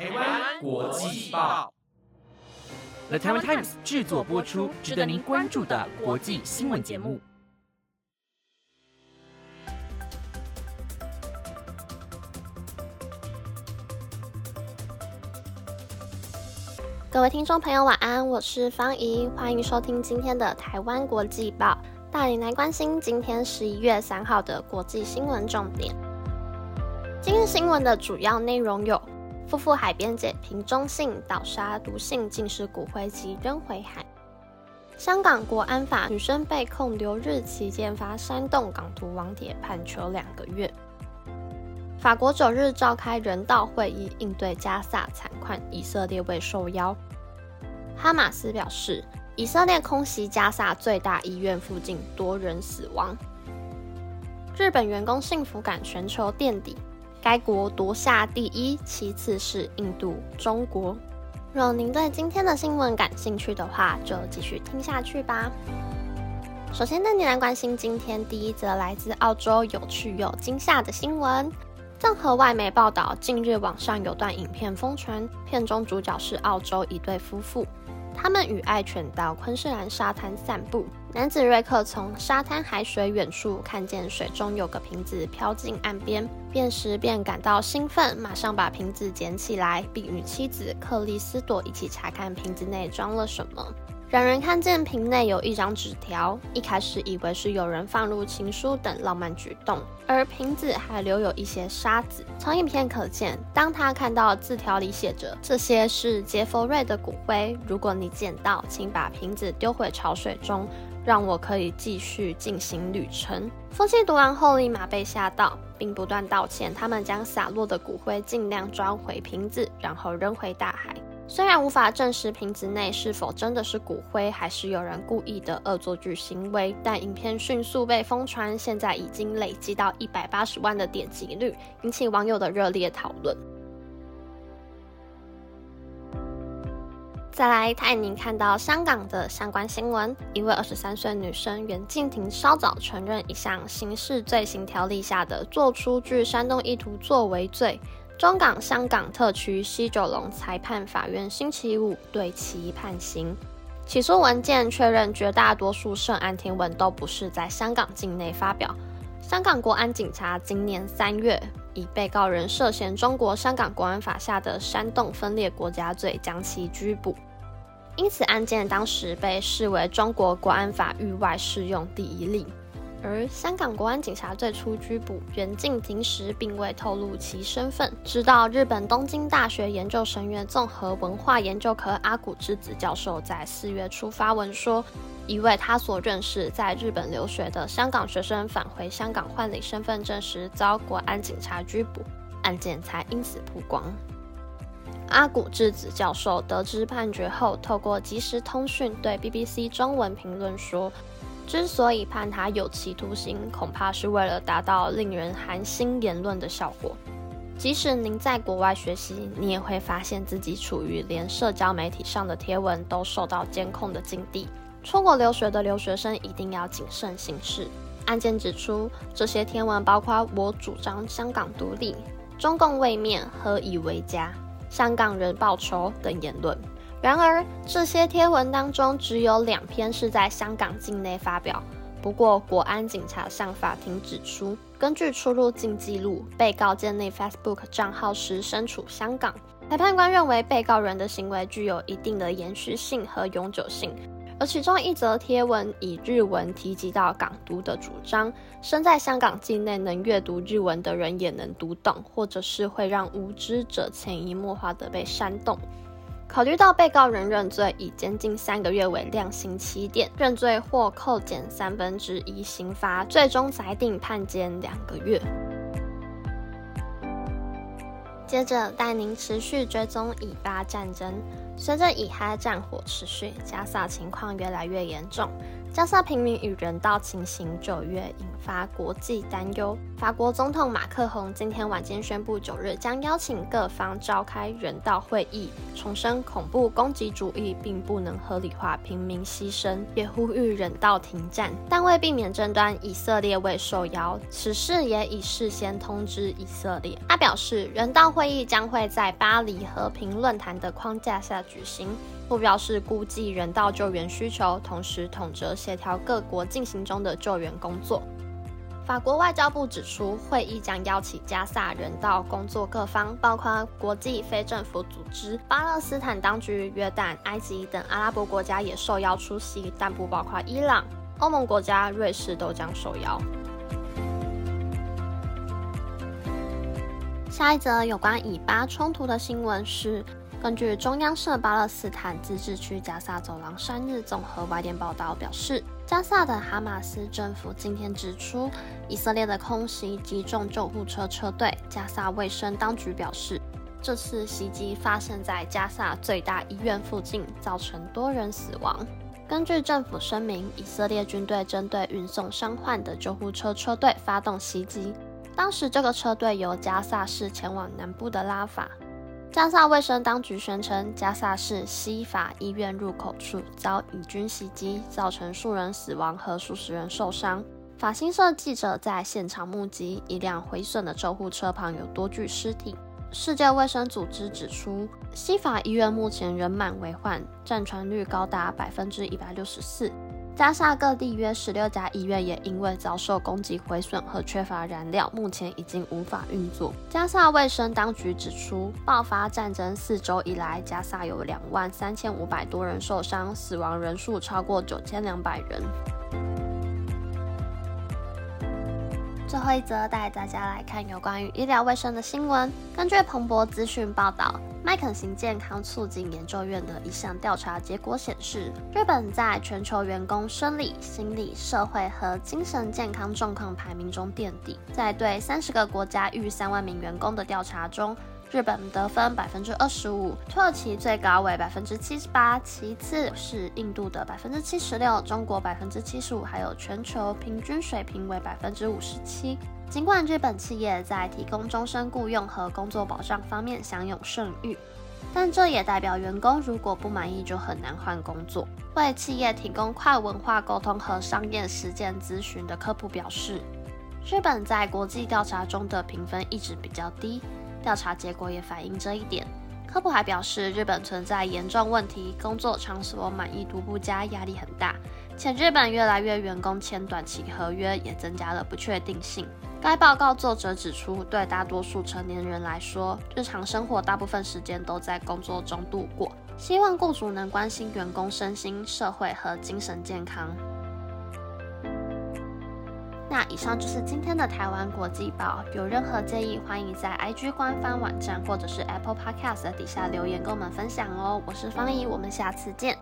台湾国际报，The Taiwan Times 制作播出，值得您关注的国际新闻节目。各位听众朋友，晚安，我是方怡，欢迎收听今天的台湾国际报，带领来关心今天十一月三号的国际新闻重点。今日新闻的主要内容有：夫妇海边解瓶中性倒沙毒性浸湿骨灰及扔回海；香港国安法女生被控留日期间发煽动港独网帖，判囚两个月。法国九日召开人道会议应对加萨惨况，以色列未受邀。哈马斯表示，以色列空袭加萨最大医院附近，多人死亡。日本员工幸福感全球垫底，该国夺下第一，其次是印度、中国。若您对今天的新闻感兴趣的话，就继续听下去吧。首先带你来关心今天第一则来自澳洲有趣又惊吓的新闻。综合外媒报道，近日网上有段影片疯传，片中主角是澳洲一对夫妇，他们与爱犬到昆士兰沙滩散步。男子瑞克从沙滩海水远处看见水中有个瓶子飘进岸边，便时便感到兴奋，马上把瓶子捡起来，并与妻子克里斯朵一起查看瓶子内装了什么。两人看见瓶内有一张纸条，一开始以为是有人放入情书等浪漫举动，而瓶子还留有一些沙子。从影片可见，当他看到字条里写着“这些是杰弗瑞的骨灰，如果你捡到，请把瓶子丢回潮水中，让我可以继续进行旅程”。夫妻读完后立马被吓到，并不断道歉。他们将洒落的骨灰尽量装回瓶子，然后扔回大海。虽然无法证实瓶子内是否真的是骨灰，还是有人故意的恶作剧行为，但影片迅速被疯传，现在已经累积到一百八十万的点击率，引起网友的热烈讨论。再来带您看到香港的相关新闻：一位二十三岁女生袁静婷稍早承认一项刑事罪行条例下的做出具煽动意图作为罪。中港香港特区西九龙裁判法院星期五对其判刑。起诉文件确认，绝大多数涉案天文都不是在香港境内发表。香港国安警察今年三月以被告人涉嫌中国香港国安法下的煽动分裂国家罪将其拘捕，因此案件当时被视为中国国安法域外适用第一例。而香港国安警察最初拘捕袁静婷时，并未透露其身份。直到日本东京大学研究生院综合文化研究科阿古之子教授在四月初发文说，一位他所认识在日本留学的香港学生返回香港换领身份证时遭国安警察拘捕，案件才因此曝光。阿古智子教授得知判决后，透过即时通讯对 BBC 中文评论说。之所以判他有期徒刑，恐怕是为了达到令人寒心言论的效果。即使您在国外学习，你也会发现自己处于连社交媒体上的贴文都受到监控的境地。出国留学的留学生一定要谨慎行事。案件指出，这些贴文包括“我主张香港独立”“中共位面何以为家”“香港人报仇”等言论。然而，这些贴文当中只有两篇是在香港境内发表。不过，国安警察向法庭指出，根据出入境记录，被告建立 Facebook 账号时身处香港。裁判官认为，被告人的行为具有一定的延续性和永久性。而其中一则贴文以日文提及到港独的主张，身在香港境内能阅读日文的人也能读懂，或者是会让无知者潜移默化的被煽动。考虑到被告人认罪，以监禁三个月为量刑起点，认罪或扣减三分之一刑罚，最终裁定判监两个月。接着带您持续追踪以巴战争。随着以哈战火持续，加萨情况越来越严重，加萨平民与人道情形就越引发国际担忧。法国总统马克宏今天晚间宣布，九日将邀请各方召开人道会议，重申恐怖攻击主义并不能合理化平民牺牲，也呼吁人道停战。但为避免争端，以色列未受邀，此事也已事先通知以色列。他表示，人道会议将会在巴黎和平论坛的框架下举行，目标是估计人道救援需求，同时统筹协调各国进行中的救援工作。法国外交部指出，会议将邀请加萨人道工作各方，包括国际非政府组织、巴勒斯坦当局、约旦、埃及等阿拉伯国家也受邀出席，但不包括伊朗。欧盟国家、瑞士都将受邀。下一则有关以巴冲突的新闻是。根据中央社巴勒斯坦自治区加萨走廊三日综合外电报道表示，加萨的哈马斯政府今天指出，以色列的空袭击中救护车车队。加萨卫生当局表示，这次袭击发生在加萨最大医院附近，造成多人死亡。根据政府声明，以色列军队针对运送伤患的救护车车队发动袭击，当时这个车队由加萨市前往南部的拉法。加萨卫生当局宣称，加萨市西法医院入口处遭以军袭击，造成数人死亡和数十人受伤。法新社记者在现场目击，一辆毁损的救护车旁有多具尸体。世界卫生组织指出，西法医院目前人满为患，占传率高达百分之一百六十四。加沙各地约十六家医院也因为遭受攻击毁损和缺乏燃料，目前已经无法运作。加沙卫生当局指出，爆发战争四周以来，加沙有两万三千五百多人受伤，死亡人数超过九千两百人。最后一则带大家来看有关于医疗卫生的新闻。根据彭博资讯报道。麦肯锡健康促进研究院的一项调查结果显示，日本在全球员工生理、心理、社会和精神健康状况排名中垫底。在对三十个国家逾三万名员工的调查中，日本得分百分之二十五，土耳其最高为百分之七十八，其次是印度的百分之七十六，中国百分之七十五，还有全球平均水平为百分之五十七。尽管日本企业在提供终身雇佣和工作保障方面享有盛誉，但这也代表员工如果不满意就很难换工作。为企业提供跨文化沟通和商业实践咨询的科普表示，日本在国际调查中的评分一直比较低，调查结果也反映这一点。科普还表示，日本存在严重问题，工作场所满意度不佳，压力很大，且日本越来越员工签短期合约，也增加了不确定性。该报告作者指出，对大多数成年人来说，日常生活大部分时间都在工作中度过。希望雇主能关心员工身心、社会和精神健康。那以上就是今天的台湾国际报。有任何建议，欢迎在 IG 官方网站或者是 Apple Podcast 底下留言跟我们分享哦。我是方怡，我们下次见。